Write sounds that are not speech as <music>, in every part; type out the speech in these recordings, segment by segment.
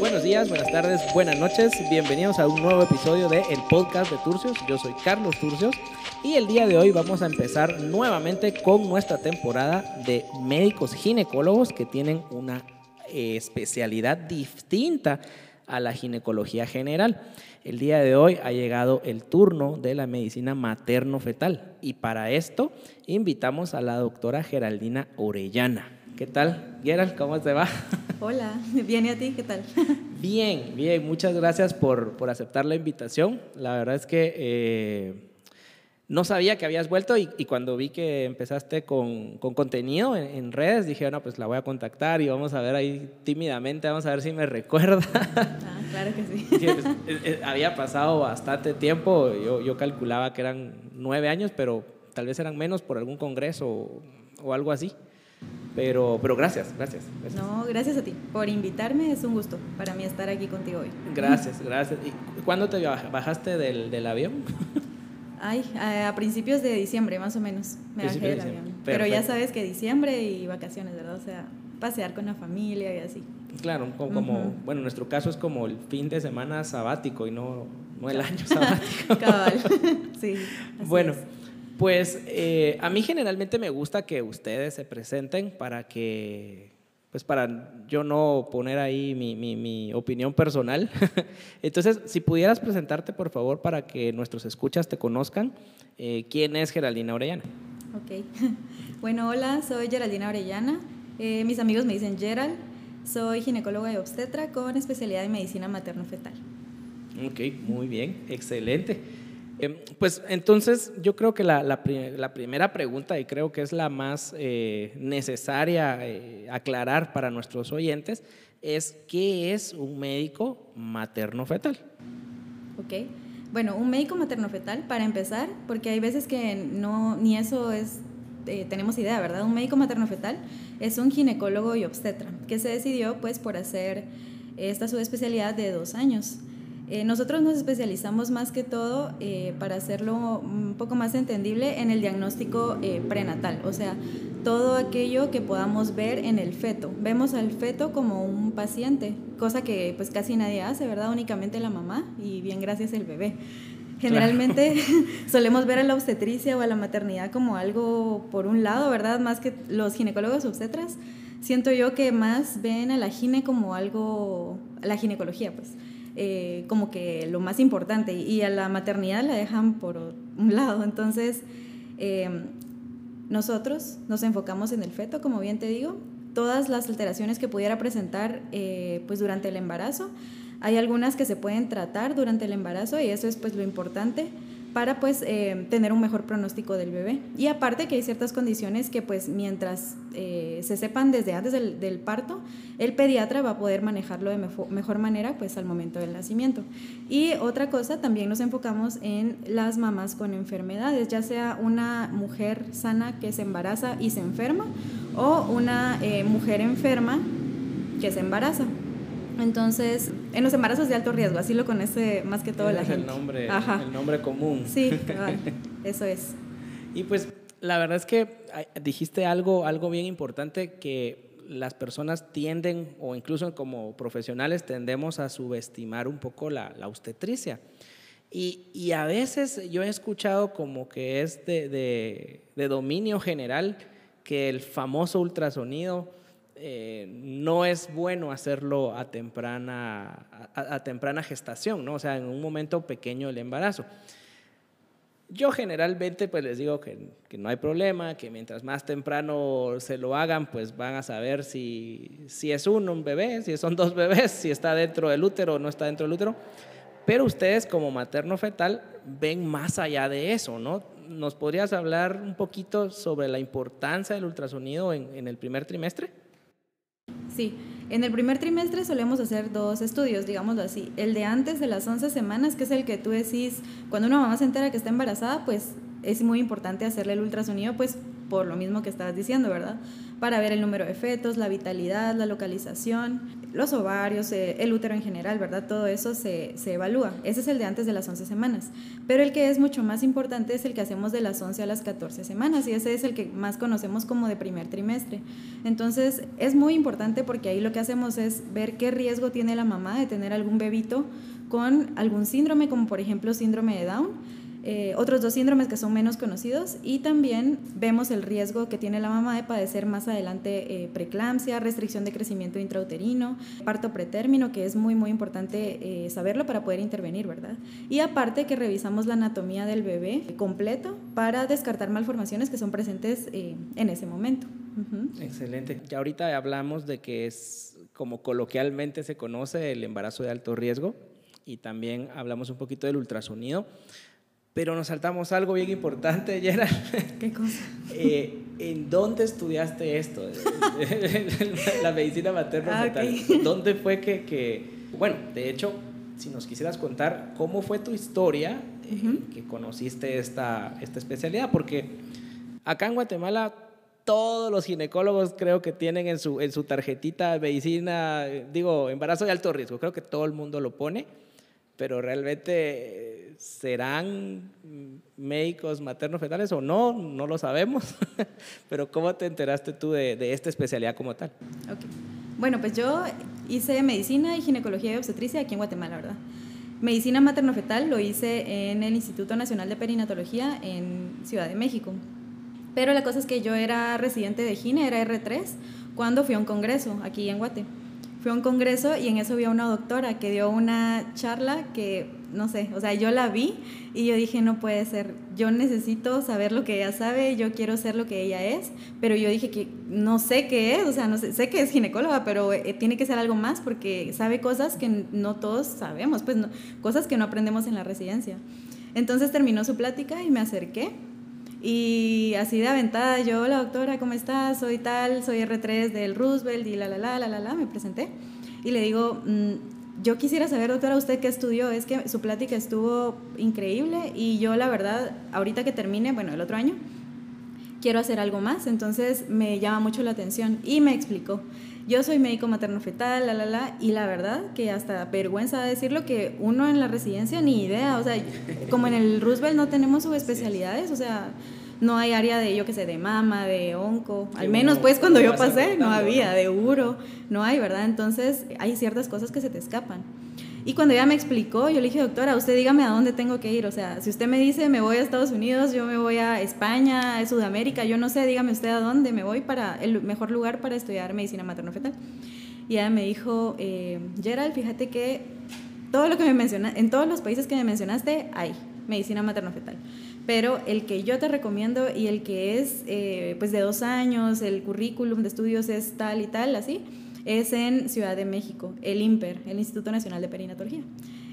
Buenos días, buenas tardes, buenas noches. Bienvenidos a un nuevo episodio de El Podcast de Turcios. Yo soy Carlos Turcios y el día de hoy vamos a empezar nuevamente con nuestra temporada de médicos ginecólogos que tienen una eh, especialidad distinta a la ginecología general. El día de hoy ha llegado el turno de la medicina materno-fetal y para esto invitamos a la doctora Geraldina Orellana. ¿Qué tal, Gerald? ¿Cómo te va? <laughs> Hola, bien y a ti, ¿qué tal? <laughs> Bien, bien, muchas gracias por, por aceptar la invitación. La verdad es que eh, no sabía que habías vuelto y, cuando vi que empezaste con, con contenido en, redes, dije, bueno, pues la voy a contactar y vamos a ver ahí tímidamente, vamos a ver si me <laughs> recuerda. Ah, claro que sí. Pues, eh, eh, había pasado bastante tiempo, yo, yo calculaba que eran nueve años, pero tal vez eran menos por algún congreso o, o algo así. Pero, pero gracias, gracias, No, gracias a ti por invitarme. Es un gusto para mí estar aquí contigo hoy. Gracias, gracias. ¿Y cuándo te bajaste del, del avión? <laughs> Ay, a, principios de diciembre más o menos me bajé del avión. Pero ya sabes que diciembre y vacaciones, ¿verdad? O sea, pasear con la familia y así. Claro, como, bueno, nuestro caso es como el fin de semana sabático y no, no el año <laughs> sabático. Cabal, <laughs> sí. Bueno. Pues eh, a mí generalmente me gusta que ustedes se presenten para que, pues para yo no poner ahí mi, mi, opinión personal. <laughs> Entonces, si pudieras presentarte, por favor, para que nuestros escuchas te conozcan, eh, ¿quién es Geraldina Orellana? Ok. <laughs> Bueno, hola, soy Geraldina Orellana. Eh, mis amigos me dicen Gerald. Soy ginecóloga y obstetra con especialidad en medicina materno-fetal. Ok, muy bien, excelente. Em, pues entonces yo creo que la, primera pregunta, y creo que es la más eh, necesaria eh, aclarar para nuestros oyentes, es ¿qué es un médico materno-fetal? Ok, bueno, un médico materno-fetal, para empezar, porque hay veces que no, ni eso es, eh, tenemos idea, ¿verdad? Un médico materno-fetal es un ginecólogo y obstetra, que se decidió pues por hacer esta subespecialidad de dos años. Eh, nosotros nos especializamos más que todo eh, para hacerlo un poco más entendible en el diagnóstico eh, prenatal, o sea, todo aquello que podamos ver en el feto. Vemos al feto como un paciente, cosa que pues casi nadie hace, ¿verdad? Únicamente la mamá y bien gracias el bebé. Generalmente <laughs> <laughs> solemos ver a la obstetricia o a la maternidad como algo por un lado, ¿verdad? Más que los ginecólogos obstetras. Siento yo que más ven a la gine como algo, la ginecología, pues eh, como que lo más importante y a la maternidad la dejan por un lado. Entonces, em, nosotros nos enfocamos en el feto, como bien te digo, todas las alteraciones que pudiera presentar eh, pues durante el embarazo. Hay algunas que se pueden tratar durante el embarazo y eso es pues lo importante para pues eh, tener un mejor pronóstico del bebé. Y aparte que hay ciertas condiciones que pues mientras eh, se sepan desde antes del, parto, el pediatra va a poder manejarlo de mejor, manera pues al momento del nacimiento. Y otra cosa, también nos enfocamos en las mamás con enfermedades, ya sea una mujer sana que se embaraza y se enferma o una eh, mujer enferma que se embaraza. Entonces, en los embarazos de alto riesgo, así lo conoce más que todo la gente. El nombre, el nombre común. Sí, <laughs> eso es. Y pues la verdad es que dijiste algo, algo bien importante que las personas tienden, o incluso como profesionales, tendemos a subestimar un poco la, obstetricia. Y, y, a veces yo he escuchado como que es de, de, de dominio general que el famoso ultrasonido eh, no es bueno hacerlo a temprana, a, temprana gestación, ¿no? O sea, en un momento pequeño del embarazo. Yo generalmente pues les digo que, no hay problema, que mientras más temprano se lo hagan, pues van a saber si, si es uno un bebé, si son dos bebés, si está dentro del útero o no está dentro del útero. Pero ustedes como materno fetal ven más allá de eso, ¿no? ¿Nos podrías hablar un poquito sobre la importancia del ultrasonido en, en el primer trimestre? Sí, en el primer trimestre solemos hacer dos estudios, digámoslo así. El de antes de las 11 semanas, que es el que tú decís, cuando una mamá se entera que está embarazada, pues es muy importante hacerle el ultrasonido, pues por lo mismo que estabas diciendo, ¿verdad? Para ver el número de fetos, la vitalidad, la localización, los ovarios, eh, el útero en general, ¿verdad? Todo eso se, se, evalúa. Ese es el de antes de las 11 semanas. Pero el que es mucho más importante es el que hacemos de las 11 a las 14 semanas y ese es el que más conocemos como de primer trimestre. Entonces es muy importante porque ahí lo que hacemos es ver qué riesgo tiene la mamá de tener algún bebito con algún síndrome, como por ejemplo síndrome de Down eh, otros dos síndromes que son menos conocidos y también vemos el riesgo que tiene la mamá de padecer más adelante eh, preeclampsia, restricción de crecimiento intrauterino, parto pretérmino, que es muy muy importante eh, saberlo para poder intervenir, ¿verdad? Y aparte que revisamos la anatomía del bebé completo para descartar malformaciones que son presentes en ese momento. Excelente. Ya ahorita hablamos de que es como coloquialmente se conoce el embarazo de alto riesgo y también hablamos un poquito del ultrasonido pero nos saltamos algo bien importante, <laughs> Gerald. ¿Qué cosa? Eh, ¿En dónde estudiaste esto? <laughs> la medicina materna. Ah, <laughs> ¿Dónde fue que, que, bueno, de hecho, si nos quisieras contar cómo fue tu historia eh, que conociste esta, esta especialidad, porque acá en Guatemala todos los ginecólogos creo que tienen en su, en su tarjetita medicina, digo, embarazo de alto riesgo, creo que todo el mundo lo pone, pero realmente ¿serán médicos materno-fetales o no? No lo sabemos. <laughs> Pero ¿cómo te enteraste tú de, esta especialidad como tal? Bueno, pues yo hice medicina y ginecología y obstetricia aquí en Guatemala, ¿verdad? Medicina materno-fetal lo hice en el Instituto Nacional de Perinatología en Ciudad de México. Pero la cosa es que yo era residente de gine, era R3, cuando fui a un congreso aquí en Guate. Fui a un congreso y en eso vi a una doctora que dio una charla que no sé, o sea, yo la vi y yo dije, no puede ser, yo necesito saber lo que ella sabe, yo quiero ser lo que ella es, pero yo dije que no sé qué es, o sea, no sé, sé que es ginecóloga, pero eh, tiene que ser algo más porque sabe cosas que no todos sabemos, pues cosas que no aprendemos en la residencia. Entonces terminó su plática y me acerqué y así de aventada, yo, hola doctora, ¿cómo estás? Soy tal, soy R3 del Roosevelt y la, la, la, la, la, la, me presenté y le digo, mm, yo quisiera saber, doctora, usted qué estudió. Es que su plática estuvo increíble y yo, la verdad, ahorita que termine, bueno, el otro año, quiero hacer algo más. Entonces me llama mucho la atención y me explicó. Yo soy médico materno-fetal, la, la, la, y la verdad que hasta vergüenza decirlo que uno en la residencia ni idea. O sea, como en el Roosevelt no tenemos subespecialidades, o sea no hay área de, yo que sé, de mama, de onco, al menos pues cuando yo pasé no había, de uro, no hay, ¿verdad? Entonces hay ciertas cosas que se te escapan. Y cuando ella me explicó, yo le dije, doctora, usted dígame a dónde tengo que ir. O sea, si usted me dice, me voy a Estados Unidos, yo me voy a España, a Sudamérica, yo no sé, dígame usted a dónde me voy para el mejor lugar para estudiar medicina materno-fetal. Y ella me dijo, eh, Gerald, fíjate que todo lo que me menciona, en todos los países que me mencionaste hay medicina materno-fetal pero el que yo te recomiendo y el que es eh, pues de dos años, el currículum de estudios es tal y tal, así, es en Ciudad de México, el IMPER, el Instituto Nacional de Perinatología.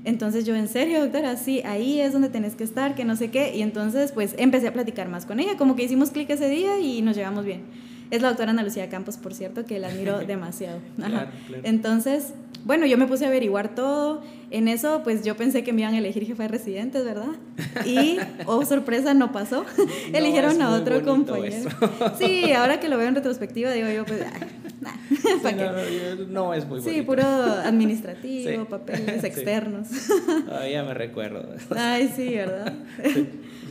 Entonces yo, en serio, doctora, sí, ahí es donde tenés que estar, que no sé qué. Y entonces pues empecé a platicar más con ella, como que hicimos clic ese día y nos llevamos bien. Es la doctora Ana Lucía Campos, por cierto, que la admiro <laughs> demasiado. Entonces, bueno, yo me puse a averiguar todo. En eso, pues yo pensé que me iban a elegir jefe de residentes, ¿verdad? Y, <laughs> oh sorpresa, no pasó. <laughs> Eligieron a otro compañero. Sí, ahora que lo veo en retrospectiva, digo yo, pues, <laughs> <laughs> no, es muy bonito. <laughs> Sí, puro administrativo, papeles externos. Todavía me recuerdo. Ay, sí, ¿verdad?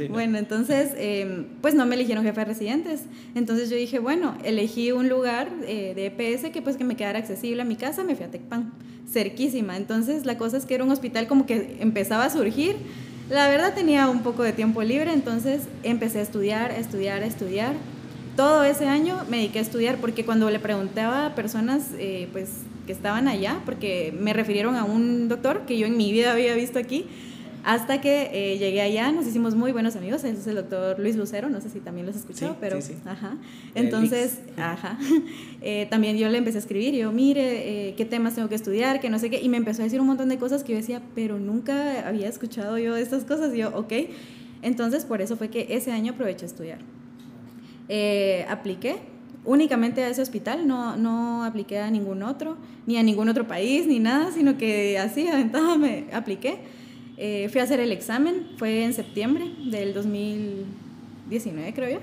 Bueno, entonces, em, pues no me eligieron jefe de residentes. Entonces yo dije, bueno, elegí un lugar eh, de EPS que pues que me quedara accesible a mi casa, me fui a Tecpan, cerquísima. Entonces la cosa es que era un hospital como que empezaba a surgir. La verdad tenía un poco de tiempo libre, entonces empecé a estudiar, a estudiar, a estudiar. Todo ese año me dediqué a estudiar porque cuando le preguntaba a personas eh, pues que estaban allá, porque me refirieron a un doctor que yo en mi vida había visto aquí, hasta que eh, llegué allá, nos hicimos muy buenos amigos. Ese es el doctor Luis Lucero, no sé si también los escuchó, pero. Sí, sí. Ajá. Entonces, ajá. <laughs> Eh, también yo le empecé a escribir, yo, mire, eh, qué temas tengo que estudiar, que no sé qué. Y me empezó a decir un montón de cosas que yo decía, pero nunca había escuchado yo estas cosas. Y yo, ok. Entonces, por eso fue que ese año aproveché a estudiar. Apliqué únicamente a ese hospital, no, no apliqué a ningún otro, ni a ningún otro país, ni nada, sino que así, aventada, me apliqué. Eh, fui a hacer el examen, fue en septiembre del 2019, creo yo.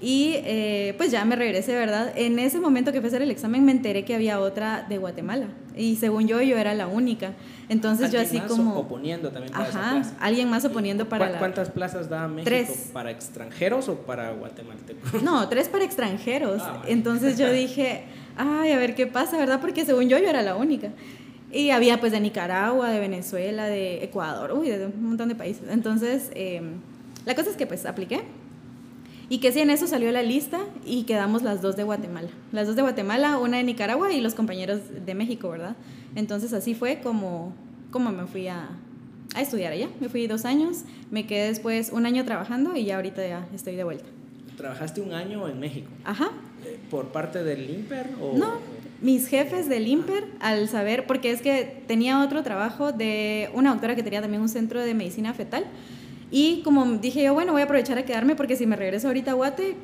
Y eh, pues ya me regresé, ¿verdad? En ese momento que fue a hacer el examen me enteré que había otra de Guatemala. Y según yo, yo era la única. Entonces yo así más como... oponiendo también para Ajá, esa alguien más oponiendo para la... ¿Cuántas plazas da México? Tres. ¿Para extranjeros o para guatemaltecos? <laughs> No, tres para extranjeros. Ah. Entonces yo <laughs> dije, ay, a ver qué pasa, ¿verdad? Porque según yo, yo era la única. Y había pues de Nicaragua, de Venezuela, de Ecuador, uy, de un montón de países. Entonces, eh, la cosa es que pues apliqué. Y que sí, en eso salió la lista y quedamos las dos de Guatemala. Las dos de Guatemala, una de Nicaragua y los compañeros de México, ¿verdad? Entonces así fue como, como me fui a, a estudiar allá. Me fui dos años, me quedé después un año trabajando y ya ahorita ya estoy de vuelta. ¿Trabajaste un año en México? Ajá. Eh, ¿Por parte del IMPER? O, No, mis jefes del IMPER, al saber, porque es que tenía otro trabajo de una doctora que tenía también un centro de medicina fetal, y como dije yo, bueno, voy a aprovechar a quedarme porque si me regreso ahorita a Guate,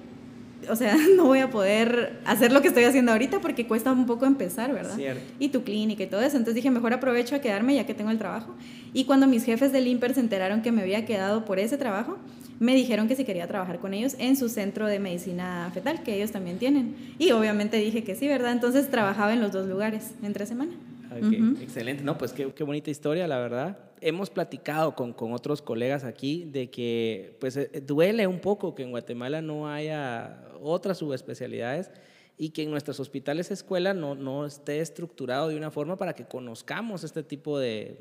o sea, <laughs> no voy a poder hacer lo que estoy haciendo ahorita porque cuesta un poco empezar, ¿verdad? Cierto. Y tu clínica y todo eso. Entonces dije, mejor aprovecho a quedarme ya que tengo el trabajo. Y cuando mis jefes del IMPER se enteraron que me había quedado por ese trabajo, me dijeron que si quería trabajar con ellos en su centro de medicina fetal, que ellos también tienen. Y obviamente dije que sí, ¿verdad? Entonces trabajaba en los dos lugares, entre semana. Ok, Ujú. Excelente, no, pues qué, qué bonita historia, la verdad. Hemos platicado con, con otros colegas aquí de que pues eh, duele un poco que en Guatemala no haya otras subespecialidades y que en nuestros hospitales escuela no, no esté estructurado de una forma para que conozcamos este tipo de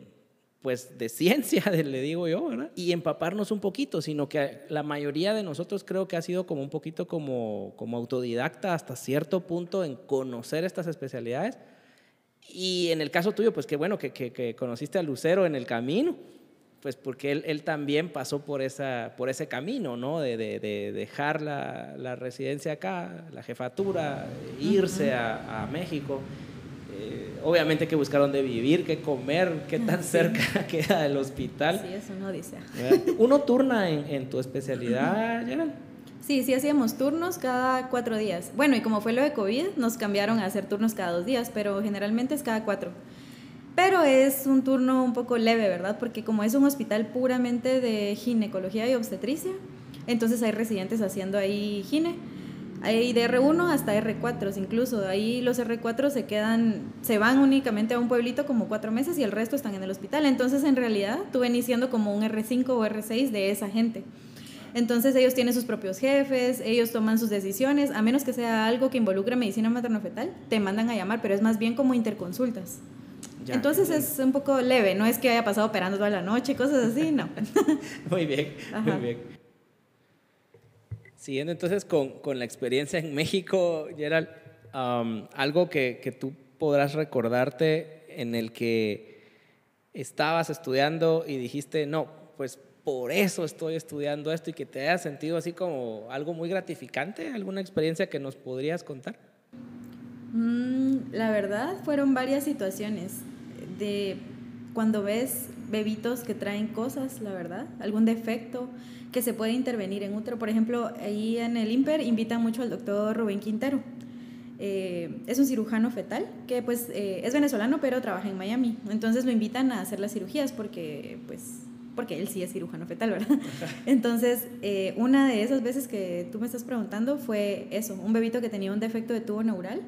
pues de <laughs> ciencia, le digo yo, ¿verdad? Y empaparnos un poquito, sino que la mayoría de nosotros creo que ha sido como un poquito como, como autodidacta hasta cierto punto en conocer estas especialidades. Y en el caso tuyo, pues qué bueno que, que- que conociste a Lucero en el camino, pues porque él, él también pasó por, esa, por ese camino, ¿no? De, de- de dejar la, la residencia acá, la jefatura, irse a, a México. Eh, obviamente que buscar dónde vivir, qué comer, qué tan cerca <laughs> queda del hospital. Sí, eso no dice. ¿Uno turna en, en tu especialidad, Gerald? Sí, sí hacíamos turnos cada cuatro días. Bueno, y como fue lo de COVID, nos cambiaron a hacer turnos cada dos días, pero generalmente es cada cuatro. Pero es un turno un poco leve, ¿verdad? Porque como es un hospital puramente de ginecología y obstetricia, entonces hay residentes haciendo ahí gine. Hay de R1 hasta R4 incluso. Ahí los R4 se quedan, se van únicamente a un pueblito como cuatro meses y el resto están en el hospital. Entonces en realidad tú venís como un R5 o R6 de esa gente. Entonces ellos tienen sus propios jefes, ellos toman sus decisiones, a menos que sea algo que involucre medicina materno-fetal, te mandan a llamar, pero es más bien como interconsultas. Ya, Entonces es un poco leve, no es que haya pasado operando toda la noche, cosas así, no. <laughs> Muy bien, Ajá. muy bien. Siguiendo entonces con, con la experiencia en México, Gerald, um, algo que, que tú podrás recordarte en el que estabas estudiando y dijiste, no, pues por eso estoy estudiando esto y que te hayas sentido así como algo muy gratificante, alguna experiencia que nos podrías contar. Mm, la verdad fueron varias situaciones de cuando ves bebitos que traen cosas, la verdad, algún defecto que se puede intervenir en útero. Por ejemplo, ahí en el IMPER invitan mucho al doctor Rubén Quintero. Eh, es un cirujano fetal que pues eh, es venezolano pero trabaja en Miami. Entonces lo invitan a hacer las cirugías porque pues porque él sí es cirujano fetal, ¿verdad? <laughs> Entonces, eh, una de esas veces que tú me estás preguntando fue eso, un bebito que tenía un defecto de tubo neural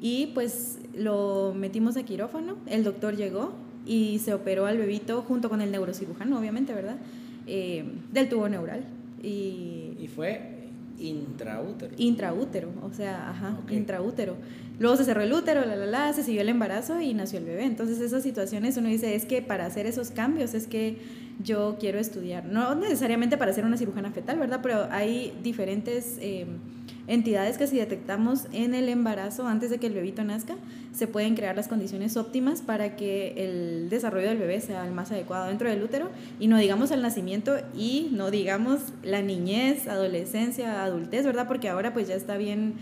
y pues lo metimos a quirófano, el doctor llegó y se operó al bebito junto con el neurocirujano, obviamente, ¿verdad? Eh, del tubo neural y Y fue intraútero. intraútero, o sea, ajá, Ok. intraútero. Luego se cerró el útero, la, la, la, se siguió el embarazo y nació el bebé. Entonces esas situaciones uno dice, es que para hacer esos cambios es que yo quiero estudiar. No necesariamente para ser una cirujana fetal, ¿verdad? Pero hay diferentes eh, entidades que si detectamos en el embarazo, antes de que el bebito nazca, se pueden crear las condiciones óptimas para que el desarrollo del bebé sea el más adecuado dentro del útero y no digamos el nacimiento y no digamos la niñez, adolescencia, adultez, ¿verdad? Porque ahora pues ya está bien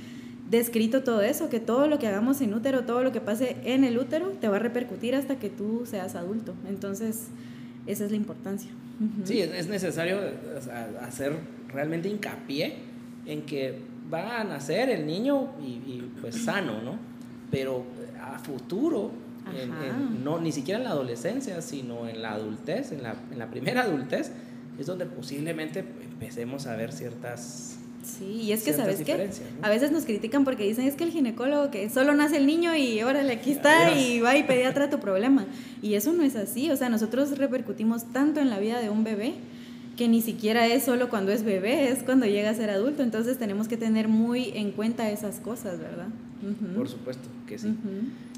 descrito todo eso, que todo lo que hagamos en útero, todo lo que pase en el útero, te va a repercutir hasta que tú seas adulto. Entonces, esa es la importancia. Sí, es es necesario hacer realmente hincapié en que va a nacer el niño y, y, pues sano, ¿no? Pero a futuro, en- Ajá. en- no, ni siquiera en la adolescencia, sino en la adultez, en la, en la primera adultez, es donde posiblemente empecemos a ver ciertas Sí, y es que, ¿sabes qué? A veces nos critican porque dicen, es que el ginecólogo que solo nace el niño y órale, aquí está y va y pediatra tu problema. Y eso no es así, o sea, nosotros repercutimos tanto en la vida de un bebé que ni siquiera es solo cuando es bebé, es cuando llega a ser adulto. Entonces tenemos que tener muy en cuenta esas cosas, ¿verdad? Por supuesto que sí.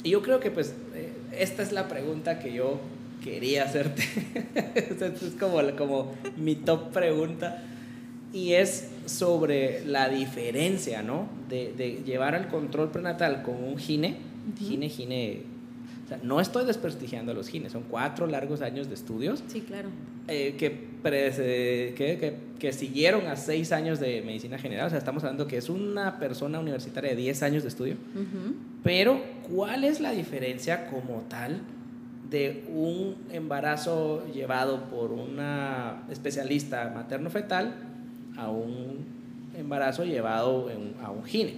Y yo creo que pues eh, esta es la pregunta que yo quería hacerte. <laughs> es como, como mi top pregunta. Y es sobre la diferencia, ¿no? De, de llevar el control prenatal con un gine, gine, gine. O sea, no estoy desprestigiando a los gines, son cuatro largos años de estudios. Sí, claro. Eh, que, que, que, que, siguieron a seis años de medicina general. O sea, estamos hablando que es una persona universitaria de 10 años de estudio. Pero, ¿cuál es la diferencia como tal de un embarazo llevado por una especialista materno-fetal a un embarazo llevado a un gine,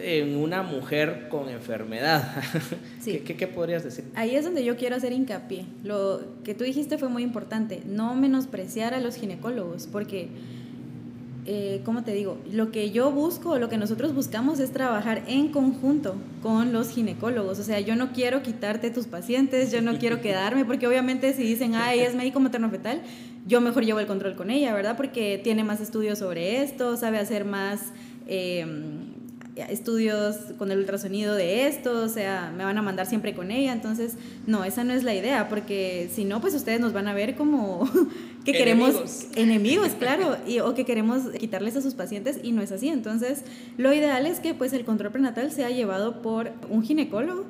en una mujer con enfermedad. <laughs> ¿Qué, ¿Qué, podrías decir? Ahí es donde yo quiero hacer hincapié. Lo que tú dijiste fue muy importante, no menospreciar a los ginecólogos, porque eh, ¿cómo te digo? Lo que yo busco, lo que nosotros buscamos es trabajar en conjunto con los ginecólogos. O sea, yo no quiero quitarte tus pacientes, yo no quiero <laughs> quedarme, porque obviamente si dicen, ay, es médico materno-fetal, yo mejor llevo el control con ella, ¿verdad? Porque tiene más estudios sobre esto, sabe hacer más... Em, estudios con el ultrasonido de esto, o sea, me van a mandar siempre con ella, entonces, no, esa no es la idea, porque si no, pues ustedes nos van a ver como <laughs> que queremos enemigos, claro, y, o que queremos quitarles a sus pacientes y no es así, entonces, lo ideal es que pues el control prenatal sea llevado por un ginecólogo,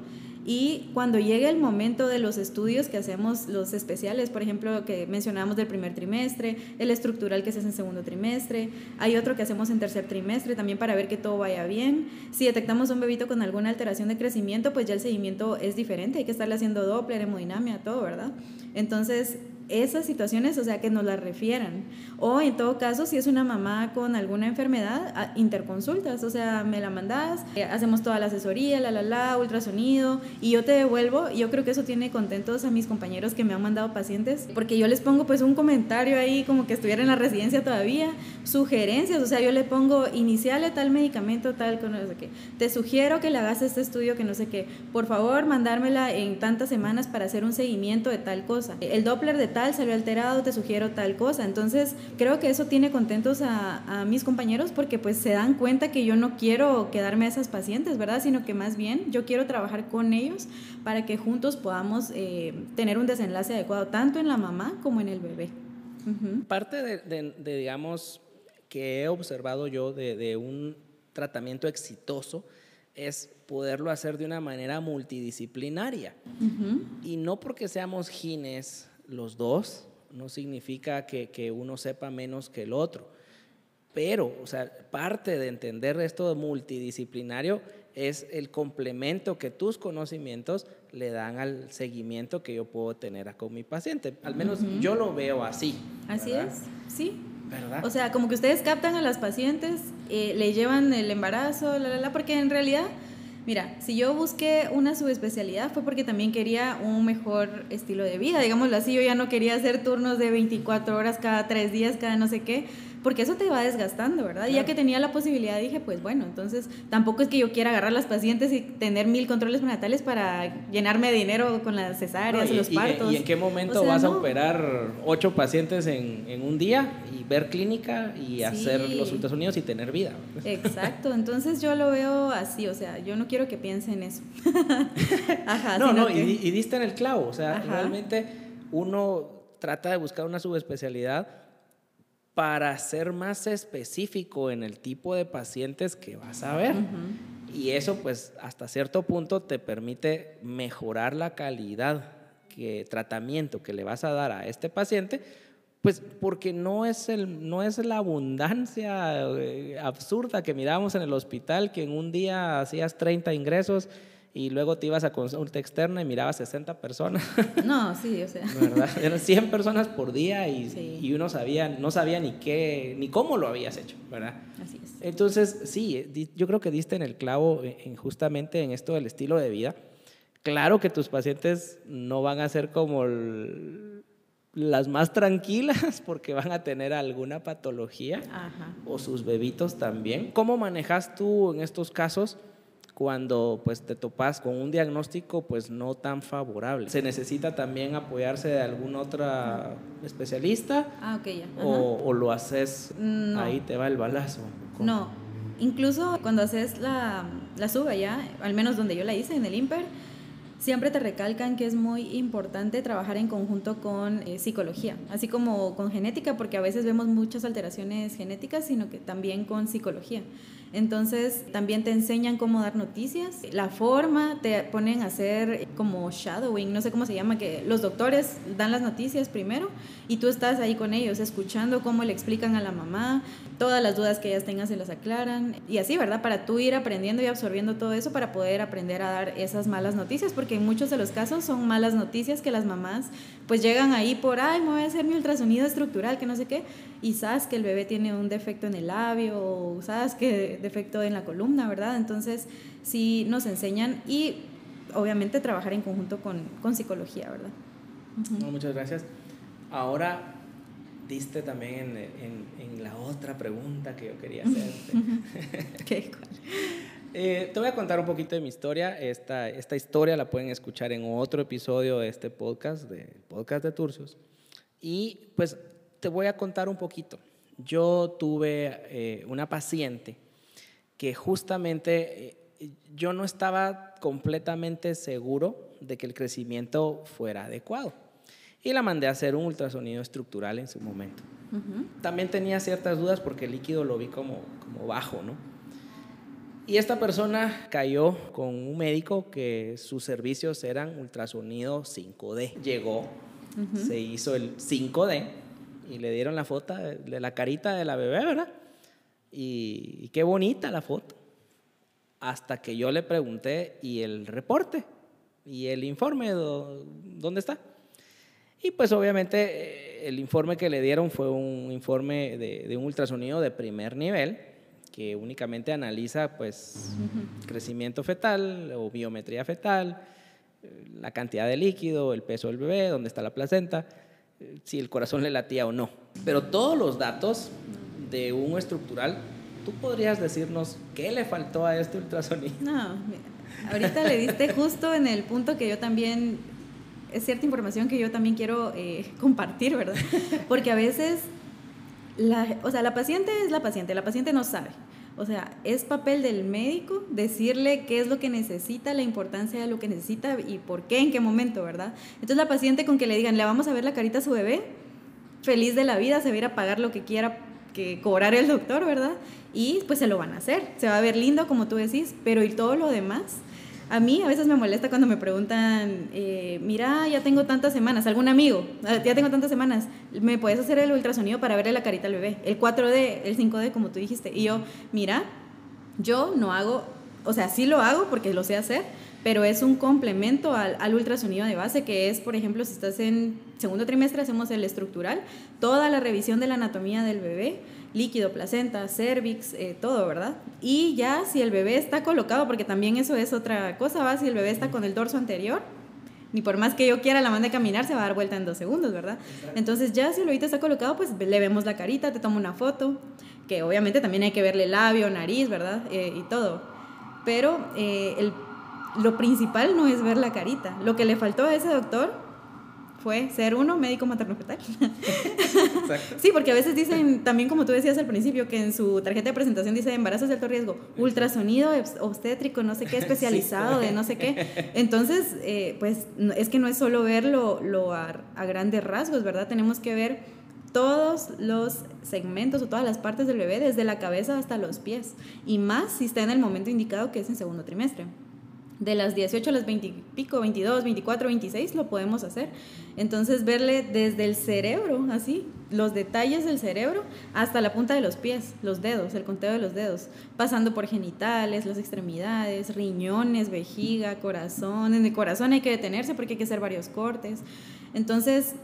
y cuando llegue el momento de los estudios que hacemos, los especiales, por ejemplo, que mencionamos del primer trimestre, el estructural que se hace en segundo trimestre, hay otro que hacemos en tercer trimestre también para ver que todo vaya bien. Si detectamos un bebito con alguna alteración de crecimiento, pues ya el seguimiento es diferente, hay que estarle haciendo Doppler, hemodinamia, todo, ¿verdad? Entonces, esas situaciones, o sea, que nos las refieran. O en todo caso, si es una mamá con alguna enfermedad, interconsultas, o sea, me la mandas, eh, hacemos toda la asesoría, la, la, la, ultrasonido, y yo te devuelvo. Yo creo que eso tiene contentos a mis compañeros que me han mandado pacientes, porque yo les pongo pues un comentario ahí como que estuviera en la residencia todavía, sugerencias, o sea, yo le pongo iniciale tal medicamento, tal, no sé. Te sugiero que le hagas este estudio que no sé qué. Por favor, mandármela en tantas semanas para hacer un seguimiento de tal cosa. El Doppler de tal salió alterado, te sugiero tal cosa. Entonces, creo que eso tiene contentos a, mis compañeros porque pues se dan cuenta que yo no quiero quedarme a esas pacientes, ¿verdad? Sino que más bien yo quiero trabajar con ellos para que juntos podamos eh, tener un desenlace adecuado tanto en la mamá como en el bebé. Parte de, digamos, que he observado yo de, de un tratamiento exitoso es poderlo hacer de una manera multidisciplinaria. Y no porque seamos gines los dos, no significa que, uno sepa menos que el otro. Pero, o sea, parte de entender esto multidisciplinario es el complemento que tus conocimientos le dan al seguimiento que yo puedo tener con mi paciente. Al menos yo lo veo así. Así es, sí. ¿Verdad? O sea, como que ustedes captan a las pacientes, eh, le llevan el embarazo, la, la, la, porque en realidad Mira, si yo busqué una subespecialidad fue porque también quería un mejor estilo de vida, digámoslo así, yo ya no quería hacer turnos de 24 horas cada tres días, cada no sé qué, porque eso te va desgastando, ¿verdad? Y ya que tenía la posibilidad dije, pues bueno, entonces tampoco es que yo quiera agarrar las pacientes y tener mil controles prenatales para llenarme de dinero con las cesáreas y, los partos. ¿Y en qué momento vas a operar ocho pacientes en, en, un día y ver clínica y hacer los ultrasonidos y tener vida? Exacto, entonces yo lo veo así, o sea, yo no quiero que piensen eso. <laughs> Ajá, no, no, y, y, diste en el clavo, o sea, realmente uno trata de buscar una subespecialidad para ser más específico en el tipo de pacientes que vas a ver. Y eso pues hasta cierto punto te permite mejorar la calidad que tratamiento que le vas a dar a este paciente, pues porque no es, el, no es la abundancia eh, absurda que mirábamos en el hospital, que en un día hacías 30 ingresos y luego te ibas a consulta externa y mirabas 60 personas. <laughs> No, sí, o sea. <laughs> ¿Verdad? Eran 100 personas por día y, y, uno sabía, no sabía ni qué, ni cómo lo habías hecho, ¿verdad? Así es. Entonces, sí, yo creo que diste en el clavo en, justamente en esto del estilo de vida. Claro que tus pacientes no van a ser como las más tranquilas <laughs> porque van a tener alguna patología o sus bebitos también. ¿Cómo manejas tú en estos casos cuando pues te topas con un diagnóstico pues no tan favorable? ¿Se necesita también apoyarse de algún otro especialista? Ah, ok, ya. O, lo haces, ahí te va el balazo? No, incluso cuando haces la, la suba ya, al menos donde yo la hice en el IMPER, siempre te recalcan que es muy importante trabajar en conjunto con eh, psicología, así como con genética, porque a veces vemos muchas alteraciones genéticas, sino que también con psicología. Entonces también te enseñan cómo dar noticias, la forma, te ponen a hacer como shadowing, no sé cómo se llama, que los doctores dan las noticias primero y tú estás ahí con ellos escuchando cómo le explican a la mamá, todas las dudas que ellas tengan se las aclaran y así, ¿verdad? Para tú ir aprendiendo y absorbiendo todo eso para poder aprender a dar esas malas noticias, porque en muchos de los casos son malas noticias que las mamás pues llegan ahí por, ay, me voy a hacer mi ultrasonido estructural, que no sé qué, y sabes que el bebé tiene un defecto en el labio, o sabes que defecto en la columna, ¿verdad? Entonces, sí nos enseñan y obviamente trabajar en conjunto con, con psicología, ¿verdad? muchas gracias. Ahora diste también en, en, la otra pregunta que yo quería hacerte. <laughs> ¿Qué? Eh, te voy a contar un poquito de mi historia. Esta, esta historia la pueden escuchar en otro episodio de este podcast, de podcast de Turcios. Y pues te voy a contar un poquito. Yo tuve eh, una paciente que justamente eh, yo no estaba completamente seguro de que el crecimiento fuera adecuado. Y la mandé a hacer un ultrasonido estructural en su momento. También tenía ciertas dudas porque el líquido lo vi como, como bajo, ¿no? Y esta persona cayó con un médico que sus servicios eran ultrasonido 5D. Llegó, se hizo el 5D y le dieron la foto de la carita de la bebé, ¿verdad? Y, qué bonita la foto. Hasta que yo le pregunté, ¿y el reporte? ¿Y el informe? ¿Dónde está? Y pues obviamente el informe que le dieron fue un informe de, de un ultrasonido de primer nivel que únicamente analiza pues crecimiento fetal o biometría fetal, eh, la cantidad de líquido, el peso del bebé, dónde está la placenta, eh, si el corazón le latía o no. Pero todos los datos de un estructural, ¿tú podrías decirnos qué le faltó a este ultrasonido? No, ahorita le diste justo en el punto que yo también, es cierta información que yo también quiero eh, compartir, ¿verdad? <laughs> Porque a veces la, o sea, la paciente es la paciente, la paciente no sabe. O sea, es papel del médico decirle qué es lo que necesita, la importancia de lo que necesita y por qué, en qué momento, ¿verdad? Entonces la paciente con que le digan, le vamos a ver la carita a su bebé, feliz de la vida, se va a ir a pagar lo que quiera que cobrar el doctor, ¿verdad? Y pues se lo van a hacer, se va a ver lindo como tú decís, pero ¿y todo lo demás? A mí a veces me molesta cuando me preguntan, eh, mira, ya tengo tantas semanas, algún amigo, ah, ya tengo tantas semanas, ¿me puedes hacer el ultrasonido para verle la carita al bebé? El 4D, el 5D, como tú dijiste. Y yo, mira, yo no hago, o sea, sí lo hago porque lo sé hacer, pero es un complemento al, al, ultrasonido de base, que es, por ejemplo, si estás en segundo trimestre, hacemos el estructural, toda la revisión de la anatomía del bebé, líquido, placenta, cervix, eh, todo, ¿verdad? Y ya si el bebé está colocado, porque también eso es otra cosa, va, si el bebé está con el dorso anterior, ni por más que yo quiera la mande a caminar, se va a dar vuelta en dos segundos, ¿verdad? Entonces ya si el bebé está colocado, pues le vemos la carita, te tomo una foto, que obviamente también hay que verle labio, nariz, ¿verdad? Eh, y todo. Pero eh, el, lo principal no es ver la carita. Lo que le faltó a ese doctor fue ser uno médico materno-fetal. <laughs> sí, porque a veces dicen, también como tú decías al principio, que en su tarjeta de presentación dice embarazos de alto riesgo, ultrasonido obstétrico, no sé qué, <laughs> especializado de no sé qué. Entonces, eh, pues es que no es solo verlo lo a, a grandes rasgos, ¿verdad? Tenemos que ver todos los segmentos o todas las partes del bebé, desde la cabeza hasta los pies, y más si está en el momento indicado que es en segundo trimestre de las 18 a las 20 y pico, 22, 24, 26, lo podemos hacer. Entonces, verle desde el cerebro, así, los detalles del cerebro, hasta la punta de los pies, los dedos, el conteo de los dedos, pasando por genitales, las extremidades, riñones, vejiga, corazón. En el corazón hay que detenerse porque hay que hacer varios cortes. Entonces,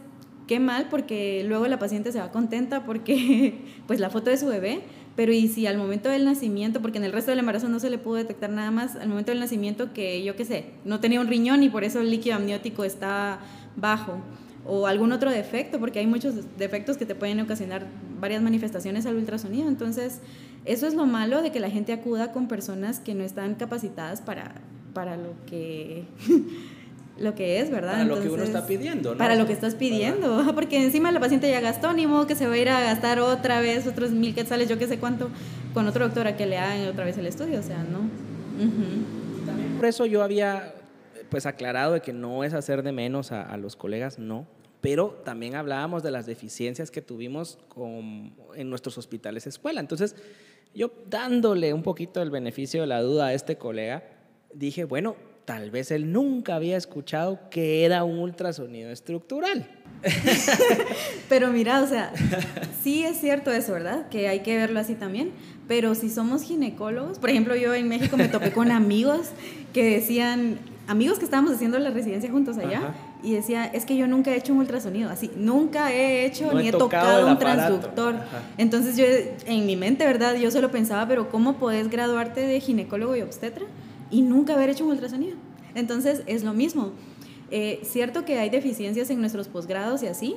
qué mal porque luego la paciente se va contenta porque, <laughs> pues, la foto de su bebé pero y si al momento del nacimiento, porque en el resto del embarazo no se le pudo detectar nada más, al momento del nacimiento que yo qué sé, no tenía un riñón y por eso el líquido amniótico está bajo, o algún otro defecto, porque hay muchos defectos que te pueden ocasionar varias manifestaciones al ultrasonido. Entonces, eso es lo malo de que la gente acuda con personas que no están capacitadas para, para lo que... <laughs> lo que es, ¿verdad? Para lo que uno está pidiendo, ¿no? Para lo que estás pidiendo, <laughs> porque encima la paciente ya gastó, ni modo que se va a ir a gastar otra vez otros mil quetzales, yo qué sé cuánto, con otro doctor a que le hagan otra vez el estudio, o sea, ¿no? También por eso yo había pues aclarado de que no es hacer de menos a, los colegas, no, pero también hablábamos de las deficiencias que tuvimos con, en nuestros hospitales escuela. Entonces, yo dándole un poquito el beneficio de la duda a este colega, dije, bueno, tal vez él nunca había escuchado que era un ultrasonido estructural. <laughs> pero mira, o sea, sí es cierto eso, ¿verdad? Que hay que verlo así también. Pero si somos ginecólogos, por ejemplo, yo en México me topé con amigos que decían, amigos que estábamos haciendo la residencia juntos allá y decía, es que yo nunca he hecho un ultrasonido, así, nunca he hecho ni he tocado, un transductor. Entonces yo en mi mente, ¿verdad? Yo solo pensaba, pero ¿cómo podés graduarte de ginecólogo y obstetra y nunca haber hecho un ultrasonido? Entonces es lo mismo. Eh, cierto que hay deficiencias en nuestros posgrados y así,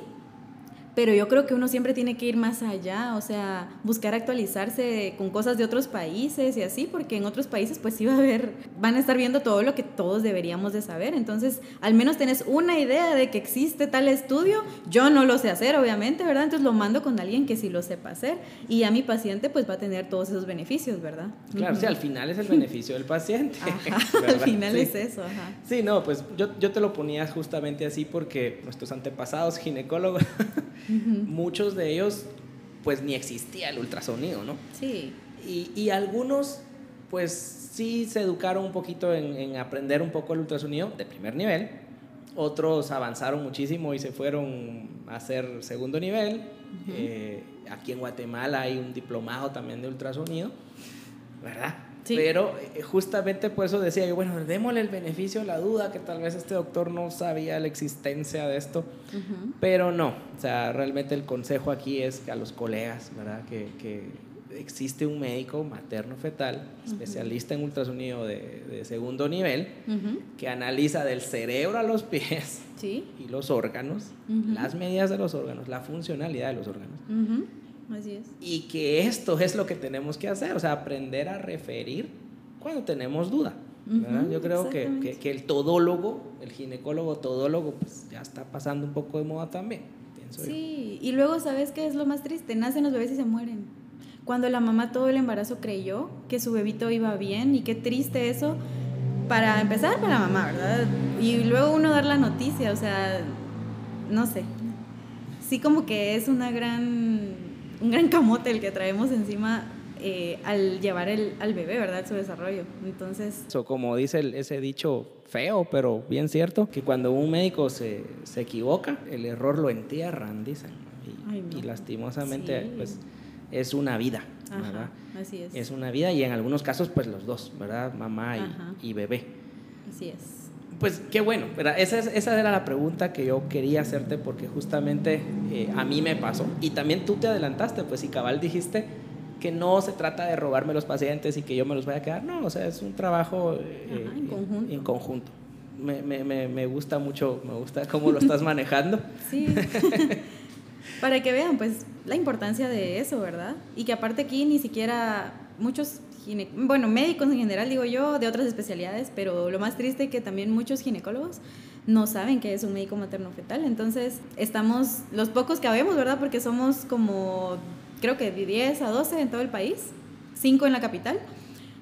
pero yo creo que uno siempre tiene que ir más allá, o sea, buscar actualizarse con cosas de otros países y así, porque en otros países pues <laughs> sí va a haber, van a estar viendo todo lo que todos deberíamos de saber, entonces al menos tenés una idea de que existe tal estudio, yo no lo sé hacer obviamente, ¿verdad? Entonces lo mando con alguien que sí lo sepa hacer y a mi paciente pues va a tener todos esos beneficios, ¿verdad? Claro, sí, al final es el beneficio del paciente. <laughs> al <laughs> final es eso, ajá. Sí, no, pues yo, yo te lo ponía justamente así porque nuestros antepasados ginecólogos muchos de ellos pues ni existía el ultrasonido, ¿no? Sí. Y, algunos pues sí se educaron un poquito en, aprender un poco el ultrasonido de primer nivel, otros avanzaron muchísimo y se fueron a hacer segundo nivel. Eh, aquí en Guatemala hay un diplomado también de ultrasonido, ¿verdad? Pero eh, justamente por eso decía yo, bueno, démosle el beneficio de la duda, que tal vez este doctor no sabía la existencia de esto, pero no, o sea, realmente el consejo aquí es que a los colegas, ¿verdad? Que, que existe un médico materno-fetal, especialista en ultrasonido de, segundo nivel, que analiza del cerebro a los pies y los órganos, las medidas de los órganos, la funcionalidad de los órganos Así es. Y que esto es lo que tenemos que hacer, o sea, aprender a referir cuando tenemos duda. yo creo que, que, el todólogo, el ginecólogo todólogo, pues ya está pasando un poco de moda también. sí, y luego, ¿sabes qué es lo más triste? Nacen los bebés y se mueren. Cuando la mamá todo el embarazo creyó que su bebito iba bien y qué triste eso, para empezar para la mamá, ¿verdad? Y luego uno dar la noticia, o sea, no sé. Sí como que es una gran un gran camote el que traemos encima eh, al llevar el, al bebé, ¿verdad? Su desarrollo. Entonces... como dice ese dicho feo, pero bien cierto, que cuando un médico se, se equivoca, el error lo entierran, dicen. Y, lastimosamente, pues es una vida, ¿verdad? así es. Es una vida y en algunos casos, pues los dos, ¿verdad? Mamá y, y bebé. Así es. Pues qué bueno, Esa, esa era la pregunta que yo quería hacerte porque justamente eh, a mí me pasó y también tú te adelantaste, pues si cabal dijiste que no se trata de robarme los pacientes y que yo me los voy a quedar, no, o sea, es un trabajo eh, en conjunto. En conjunto. Me, me, me, gusta mucho, me gusta cómo lo estás manejando. <laughs> sí. Para que vean, pues, la importancia de eso, ¿verdad? Y que aparte aquí ni siquiera muchos bueno, médicos en general, digo yo, de otras especialidades, pero lo más triste es que también muchos ginecólogos no saben que es un médico materno-fetal. Entonces, estamos, los pocos que habemos, ¿verdad? Porque somos como, creo que de 10 a 12 en todo el país, 5 en la capital.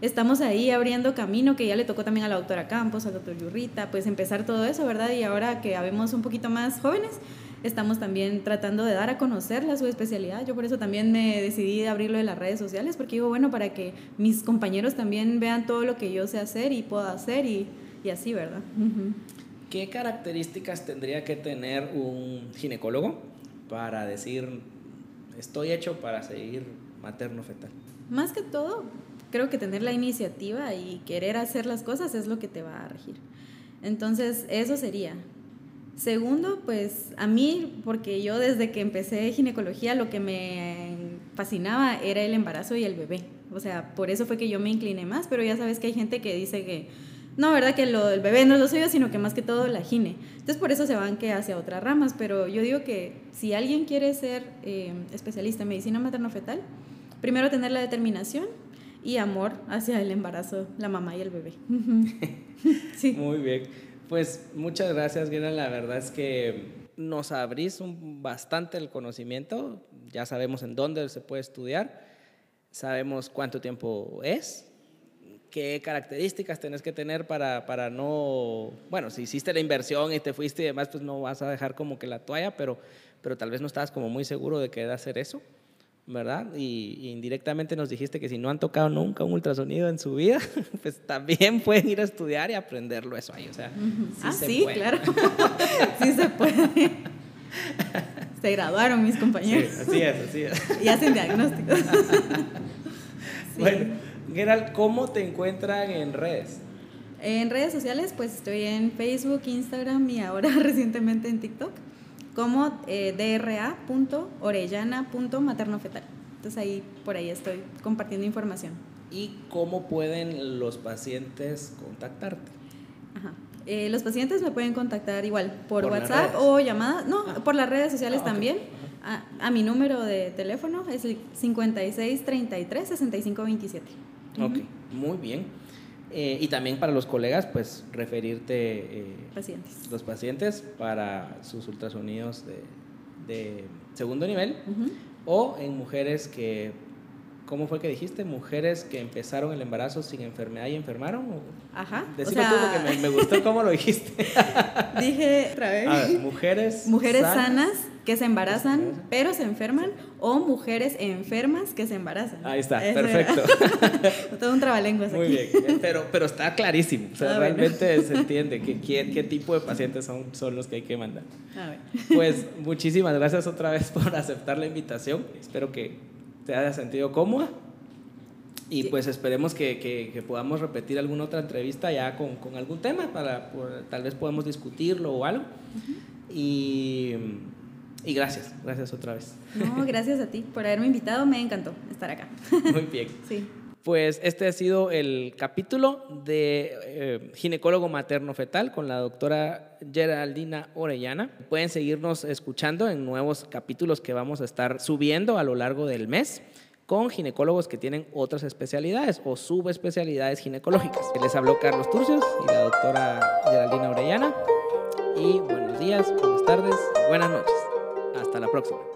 Estamos ahí abriendo camino, que ya le tocó también a la doctora Campos, al doctor Yurrita, pues empezar todo eso, ¿verdad? Y ahora que habemos un poquito más jóvenes, estamos también tratando de dar a conocer la subespecialidad. Yo por eso también me decidí a abrirlo de las redes sociales, porque digo, bueno, para que mis compañeros también vean todo lo que yo sé hacer y puedo hacer y, y así, ¿verdad? ¿Qué características tendría que tener un ginecólogo para decir, estoy hecho para seguir materno-fetal? Más que todo, creo que tener la iniciativa y querer hacer las cosas es lo que te va a regir. Entonces, eso sería. Segundo, pues a mí, porque yo desde que empecé ginecología lo que me fascinaba era el embarazo y el bebé. O sea, por eso fue que yo me incliné más, pero ya sabes que hay gente que dice que No, ¿verdad? Que lo, el bebé no es lo suyo, sino que más que todo la gine. Entonces por eso se van que hacia otras ramas, pero yo digo que si alguien quiere ser eh, especialista en medicina materno-fetal, primero tener la determinación y amor hacia el embarazo, la mamá y el bebé. <laughs> sí. Muy bien. Pues muchas gracias, Gina. La verdad es que nos abrís un, bastante el conocimiento. Ya sabemos en dónde se puede estudiar, sabemos cuánto tiempo es, qué características tenés que tener para, para no, bueno, si hiciste la inversión y te fuiste y demás, pues no vas a dejar como que la toalla, pero, pero tal vez no estabas como muy seguro de querer hacer eso. ¿Verdad? Y, indirectamente nos dijiste que si no han tocado nunca un ultrasonido en su vida, <laughs> pues también pueden ir a estudiar y aprenderlo eso ahí. O sea, sí ah, sí, claro. <laughs> sí se puede. <laughs> Se graduaron mis compañeros. Sí, así es, así es. Y hacen diagnósticos. Bueno, Gerald, ¿cómo te encuentran en redes? En redes sociales, pues estoy en Facebook, Instagram y ahora recientemente en TikTok como eh, dra.orellana.maternofetal. Entonces ahí, por ahí estoy compartiendo información. ¿Y cómo pueden los pacientes contactarte? Ajá. Eh, los pacientes me pueden contactar igual por, WhatsApp o llamada, no, ah. por las redes sociales ah, también. A, mi número de teléfono es el 5633 6527. Ok, muy bien. Eh, y también para los colegas, pues referirte eh, pacientes. los pacientes para sus ultrasonidos de, segundo nivel o en mujeres que, ¿cómo fue que dijiste? Mujeres que empezaron el embarazo sin enfermedad y enfermaron. Ajá. Decime tú porque me, gustó cómo lo dijiste. <laughs> Dije otra vez. mujeres. Mujeres sanas que se embarazan, pero se enferman, o mujeres enfermas que se embarazan. Ahí está, perfecto. <laughs> Todo un trabalenguas Muy bien, pero, pero está clarísimo, o sea, ah, realmente se entiende que, qué, qué, tipo de pacientes son, son los que hay que mandar. Ah, pues muchísimas gracias otra vez por aceptar la invitación, espero que te haya sentido cómoda. Y pues esperemos que, que, podamos repetir alguna otra entrevista ya con, con algún tema, para tal vez podamos discutirlo o algo. Y y gracias, gracias otra vez. No, gracias a ti por haberme invitado, me encantó estar acá. <laughs> Muy bien. Sí. Pues este ha sido el capítulo de eh, ginecólogo materno fetal con la doctora Geraldina Orellana. Pueden seguirnos escuchando en nuevos capítulos que vamos a estar subiendo a lo largo del mes con ginecólogos que tienen otras especialidades o subespecialidades ginecológicas. Les habló Carlos Turcios y la doctora Geraldina Orellana. Y buenos días, buenas tardes, buenas noches. Hasta la próxima.